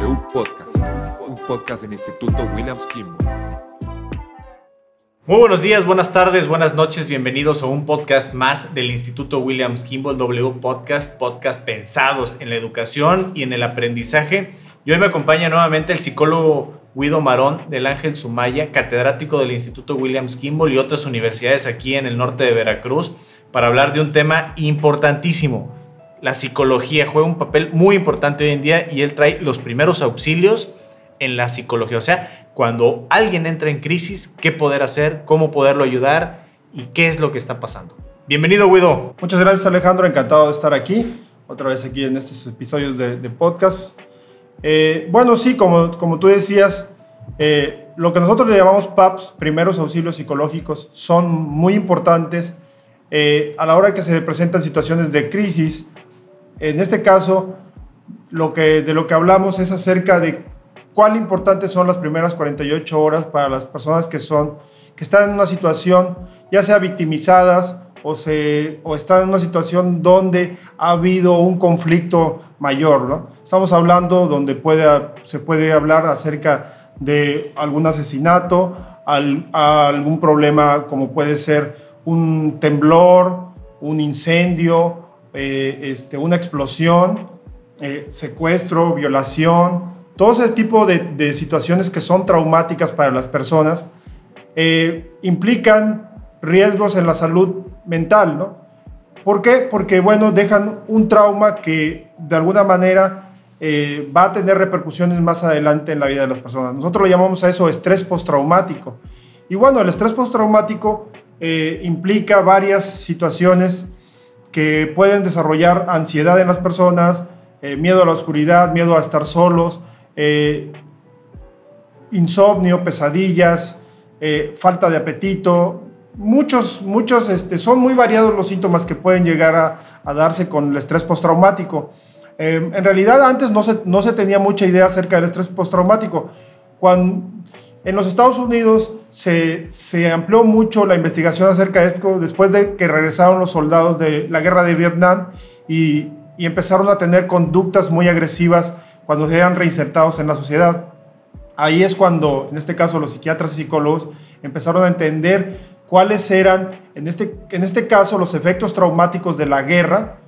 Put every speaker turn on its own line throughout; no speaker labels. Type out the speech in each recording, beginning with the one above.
W Podcast, un podcast del Instituto Williams Kimball.
Muy buenos días, buenas tardes, buenas noches, bienvenidos a un podcast más del Instituto Williams Kimball W Podcast, podcast pensados en la educación y en el aprendizaje. Y hoy me acompaña nuevamente el psicólogo Guido Marón del Ángel Sumaya, catedrático del Instituto Williams Kimball y otras universidades aquí en el norte de Veracruz, para hablar de un tema importantísimo. La psicología juega un papel muy importante hoy en día y él trae los primeros auxilios en la psicología. O sea, cuando alguien entra en crisis, qué poder hacer, cómo poderlo ayudar y qué es lo que está pasando. Bienvenido, Guido.
Muchas gracias, Alejandro. Encantado de estar aquí, otra vez aquí en estos episodios de, podcast. Eh, bueno, sí, como, como tú decías, eh, lo que nosotros le llamamos PAPs, primeros auxilios psicológicos, son muy importantes eh, a la hora que se presentan situaciones de crisis. En este caso, lo que, de lo que hablamos es acerca de cuál importantes son las primeras 48 horas para las personas que son que están en una situación ya sea victimizadas o, se, o están en una situación donde ha habido un conflicto mayor. ¿no? Estamos hablando donde puede, se puede hablar acerca de algún asesinato, algún problema como puede ser un temblor, un incendio, eh, este, una explosión, eh, secuestro, violación, todo ese tipo de, situaciones que son traumáticas para las personas eh, implican riesgos en la salud mental, ¿no? ¿Por qué? Porque, bueno, dejan un trauma que de alguna manera eh, va a tener repercusiones más adelante en la vida de las personas. Nosotros lo llamamos a eso estrés postraumático. Y bueno, el estrés postraumático eh, implica varias situaciones que pueden desarrollar ansiedad en las personas, miedo a la oscuridad, miedo a estar solos, eh, insomnio, pesadillas, eh, falta de apetito. Muchos, muchos, este, son muy variados los síntomas que pueden llegar a, darse con el estrés postraumático. Eh, en realidad antes no se, no se tenía mucha idea acerca del estrés postraumático. Cuando, en los Estados Unidos se, se, amplió mucho la investigación acerca de esto después de que regresaron los soldados de la guerra de Vietnam y, y empezaron a tener conductas muy agresivas cuando se eran reinsertados en la sociedad. Ahí es cuando, en este caso, los psiquiatras y psicólogos empezaron a entender cuáles eran, en este, en este caso, los efectos traumáticos de la guerra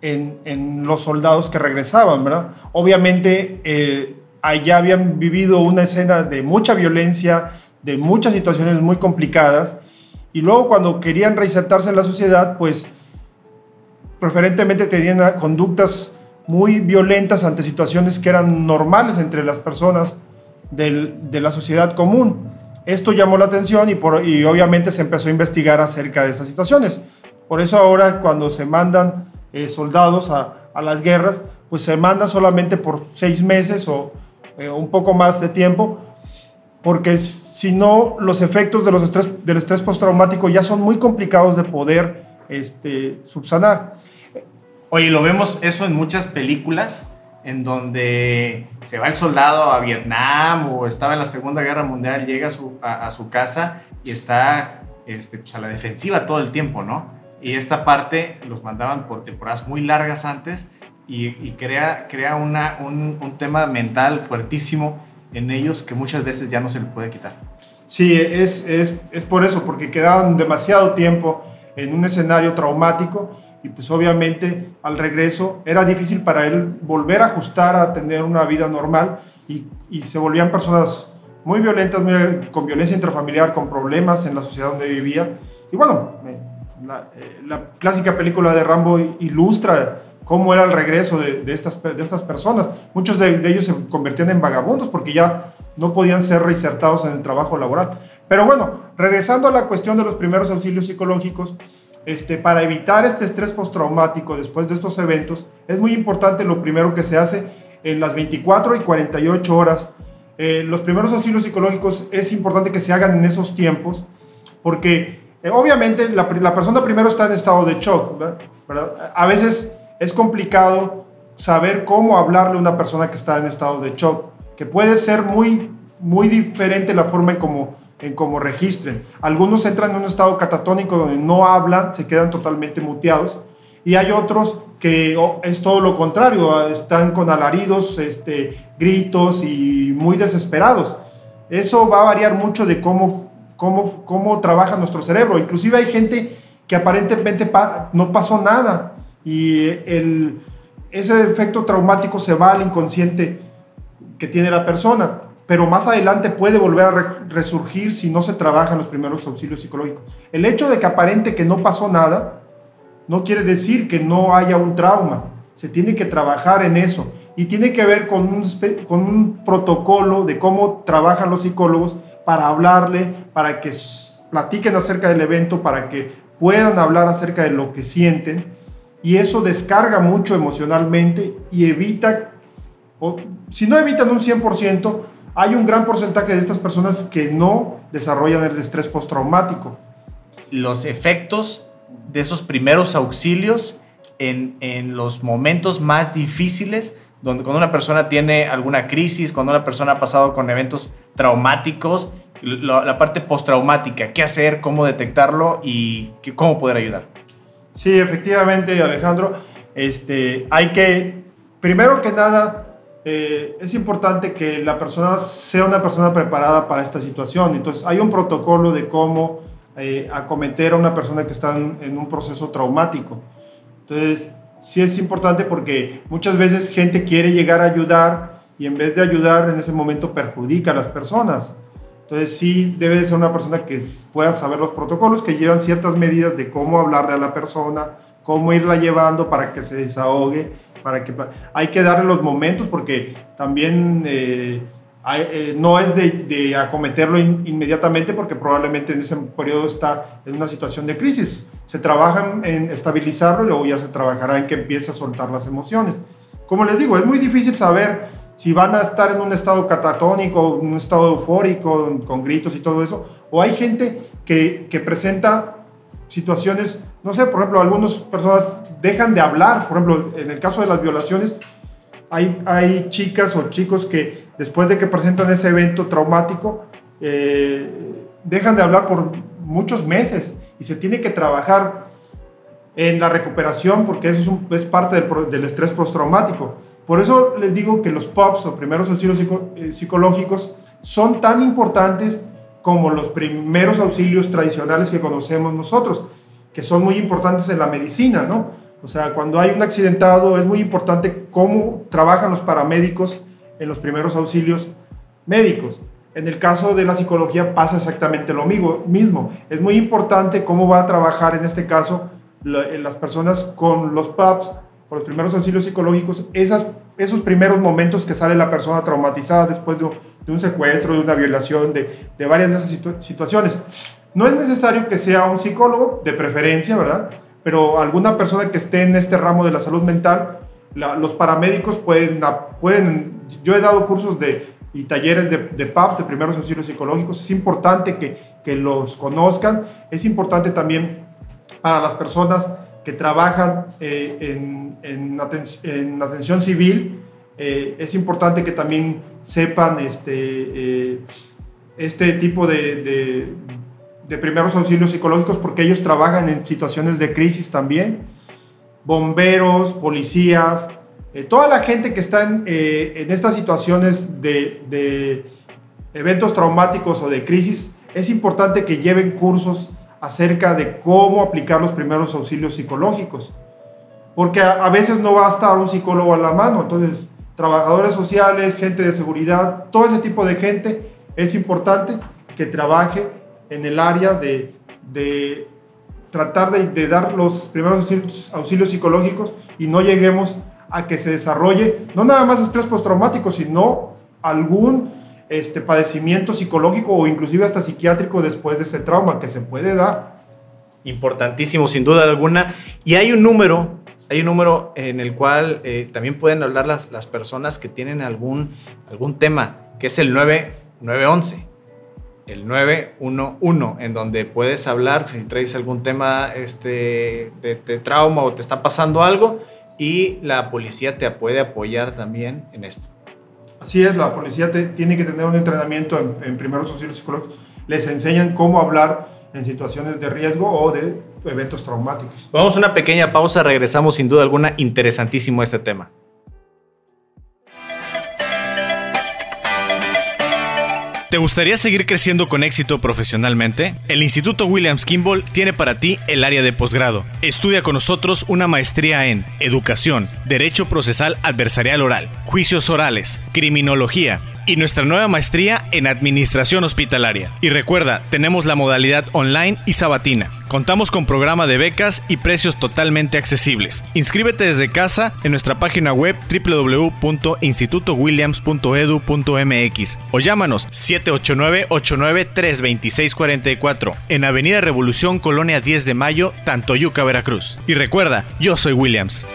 en, en los soldados que regresaban, ¿verdad? Obviamente, eh, allá habían vivido una escena de mucha violencia, de muchas situaciones muy complicadas, y luego cuando querían reinsertarse en la sociedad, pues preferentemente tenían conductas muy violentas ante situaciones que eran normales entre las personas de la sociedad común. Esto llamó la atención y, por, y obviamente se empezó a investigar acerca de estas situaciones. Por eso ahora cuando se mandan eh, soldados a, a, las guerras, pues se mandan solamente por seis meses o eh, un poco más de tiempo, porque si no, los efectos de los estrés, del estrés postraumático ya son muy complicados de poder este, subsanar.
Oye, lo vemos eso en muchas películas en donde se va el soldado a Vietnam o estaba en la Segunda Guerra Mundial, llega a su, a, su casa y está este, pues a la defensiva todo el tiempo, ¿no? Y esta parte los mandaban por temporadas muy largas antes y, y crea, crea una, un, un, tema mental fuertísimo en ellos que muchas veces ya no se le puede quitar.
Sí, es, es, es por eso, porque quedaban demasiado tiempo en un escenario traumático y pues obviamente al regreso era difícil para él volver a ajustar a tener una vida normal y, y se volvían personas muy violentas, muy, con violencia intrafamiliar, con problemas en la sociedad donde vivía. Y bueno, la, eh, la clásica película de Rambo ilustra cómo era el regreso de, de estas, de estas personas. Muchos de, de, ellos se convertían en vagabundos porque ya no podían ser reinsertados en el trabajo laboral. Pero bueno, regresando a la cuestión de los primeros auxilios psicológicos, este, para evitar este estrés postraumático después de estos eventos, es muy importante lo primero que se hace en las 24 y 48 horas. Eh, los primeros auxilios psicológicos es importante que se hagan en esos tiempos, porque eh, obviamente la, la, persona primero está en estado de shock. ¿verdad? A veces es complicado saber cómo hablarle a una persona que está en estado de shock, que puede ser muy, muy diferente la forma en cómo en cómo registren. Algunos entran en un estado catatónico donde no hablan, se quedan totalmente muteados. Y hay otros que es todo lo contrario, están con alaridos, este, gritos y muy desesperados. Eso va a variar mucho de cómo, cómo, cómo trabaja nuestro cerebro. Inclusive hay gente que aparentemente no pasó nada y ese efecto traumático se va al inconsciente que tiene la persona, pero más adelante puede volver a resurgir si no se trabajan los primeros auxilios psicológicos. El hecho de que aparente que no pasó nada no quiere decir que no haya un trauma. Se tiene que trabajar en eso y tiene que ver con un, con un protocolo de cómo trabajan los psicólogos para hablarle, para que platiquen acerca del evento, para que puedan hablar acerca de lo que sienten y eso descarga mucho emocionalmente y evita, o, si no evitan un 100%, hay un gran porcentaje de estas personas que no desarrollan el estrés postraumático.
Los efectos de esos primeros auxilios en, en los momentos más difíciles donde cuando una persona tiene alguna crisis, cuando una persona ha pasado con eventos traumáticos, la, la parte postraumática, qué hacer, cómo detectarlo y cómo poder ayudar.
Sí, efectivamente, Alejandro. Este, hay que, primero que nada, eh, es importante que la persona sea una persona preparada para esta situación. Entonces, hay un protocolo de cómo eh, acometer a una persona que está en, en, un proceso traumático. Entonces, sí es importante porque muchas veces gente quiere llegar a ayudar y en vez de ayudar en ese momento perjudica a las personas. Entonces sí debe ser una persona que pueda saber los protocolos, que llevan ciertas medidas de cómo hablarle a la persona, cómo irla llevando para que se desahogue, para que hay que darle los momentos porque también eh, eh, no es de, acometerlo inmediatamente porque probablemente en ese periodo está en una situación de crisis. Se trabaja en estabilizarlo y luego ya se trabajará en que empiece a soltar las emociones. Como les digo, es muy difícil saber si van a estar en un estado catatónico, un estado eufórico, con gritos y todo eso, o hay gente que, que presenta situaciones, no sé, por ejemplo, algunas personas dejan de hablar, por ejemplo, en el caso de las violaciones, hay, hay chicas o chicos que después de que presentan ese evento traumático, eh, dejan de hablar por muchos meses y se tiene que trabajar en la recuperación porque eso es, un, es parte del, del estrés postraumático. Por eso les digo que los POPs o primeros auxilios eh, psicológicos son tan importantes como los primeros auxilios tradicionales que conocemos nosotros, que son muy importantes en la medicina, ¿no? O sea, cuando hay un accidentado es muy importante cómo trabajan los paramédicos en los primeros auxilios médicos. En el caso de la psicología pasa exactamente lo mismo. Es muy importante cómo va a trabajar en este caso las personas con los PAPs por los primeros auxilios psicológicos, esas, esos primeros momentos que sale la persona traumatizada después de, un secuestro, de una violación, de, de varias de esas situaciones. No es necesario que sea un psicólogo, de preferencia, ¿verdad? Pero alguna persona que esté en este ramo de la salud mental, los paramédicos pueden, pueden, yo he dado cursos de, y talleres de, de PAPs, de primeros auxilios psicológicos, es importante que, que los conozcan, es importante también para las personas que trabajan eh, en, en, atención civil, eh, es importante que también sepan este, eh, este tipo de, de, primeros auxilios psicológicos porque ellos trabajan en situaciones de crisis también. Bomberos, policías, toda la gente que está en, en estas situaciones de, de eventos traumáticos o de crisis, es importante que lleven cursos acerca de cómo aplicar los primeros auxilios psicológicos. Porque a, veces no va a estar un psicólogo a la mano. Entonces, trabajadores sociales, gente de seguridad, todo ese tipo de gente, es importante que trabaje en el área de, de tratar de, de, dar los primeros auxilios, auxilios, psicológicos y no lleguemos a que se desarrolle no nada más estrés postraumático, sino algún este padecimiento psicológico o inclusive hasta psiquiátrico después de ese trauma que se puede dar.
Importantísimo, sin duda alguna. Y hay un número, hay un número en el cual eh, también pueden hablar las, las personas que tienen algún, algún tema, que es el 9911 el 911, en donde puedes hablar si traes algún tema este, de, de, trauma o te está pasando algo y la policía te puede apoyar también en esto.
Así es, la policía tiene que tener un entrenamiento en, en primeros auxilios psicológicos. Les enseñan cómo hablar en situaciones de riesgo o de eventos traumáticos.
Vamos a una pequeña pausa, regresamos sin duda alguna interesantísimo este tema. ¿Te gustaría seguir creciendo con éxito profesionalmente? El Instituto Williams Kimball tiene para ti el área de posgrado. Estudia con nosotros una maestría en Educación, Derecho Procesal Adversarial Oral, Juicios Orales, Criminología y nuestra nueva maestría en Administración Hospitalaria. Y recuerda, tenemos la modalidad online y sabatina. Contamos con programa de becas y precios totalmente accesibles. Inscríbete desde casa en nuestra página web www.institutowilliams.edu.mx o llámanos 789-89-32644 en Avenida Revolución Colonia 10 de Mayo, Tantoyuca, Veracruz. Y recuerda, yo soy Williams.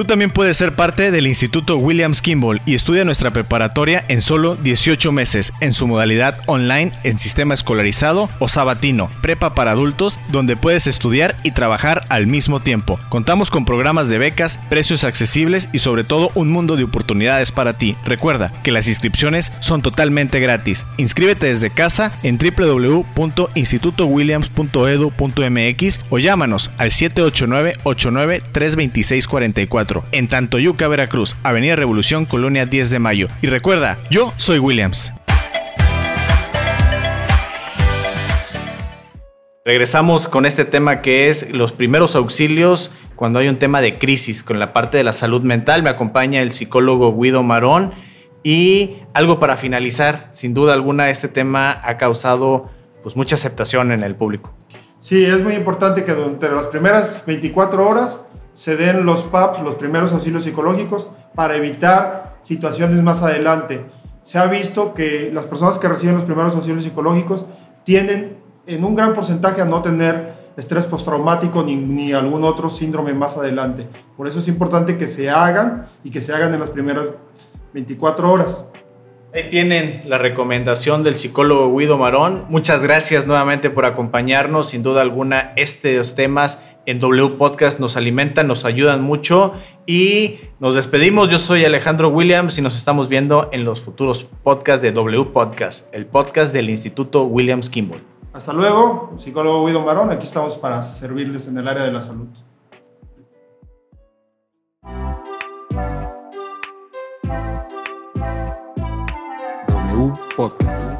Tú también puedes ser parte del Instituto Williams Kimball y estudia nuestra preparatoria en solo 18 meses en su modalidad online en sistema escolarizado o sabatino, prepa para adultos, donde puedes estudiar y trabajar al mismo tiempo. Contamos con programas de becas, precios accesibles y sobre todo un mundo de oportunidades para ti. Recuerda que las inscripciones son totalmente gratis. Inscríbete desde casa en www.institutowilliams.edu.mx o llámanos al 789 89 326 44 en Tantoyuca, Veracruz, Avenida Revolución, Colonia 10 de Mayo. Y recuerda, yo soy Williams. Regresamos con este tema que es los primeros auxilios cuando hay un tema de crisis con la parte de la salud mental. Me acompaña el psicólogo Guido Marón. Y algo para finalizar, sin duda alguna, este tema ha causado pues, mucha aceptación en el público.
Sí, es muy importante que durante las primeras 24 horas se den los PAPs, los primeros auxilios psicológicos, para evitar situaciones más adelante. Se ha visto que las personas que reciben los primeros auxilios psicológicos tienen en un gran porcentaje a no tener estrés postraumático ni, ni algún otro síndrome más adelante. Por eso es importante que se hagan y que se hagan en las primeras 24 horas.
Ahí tienen la recomendación del psicólogo Guido Marón. Muchas gracias nuevamente por acompañarnos. Sin duda alguna, estos temas en W Podcast nos alimentan, nos ayudan mucho y nos despedimos. Yo soy Alejandro Williams y nos estamos viendo en los futuros podcasts de W Podcast, el podcast del Instituto Williams Kimball.
Hasta luego, psicólogo Guido Marón. Aquí estamos para servirles en el área de la salud.
W Podcast.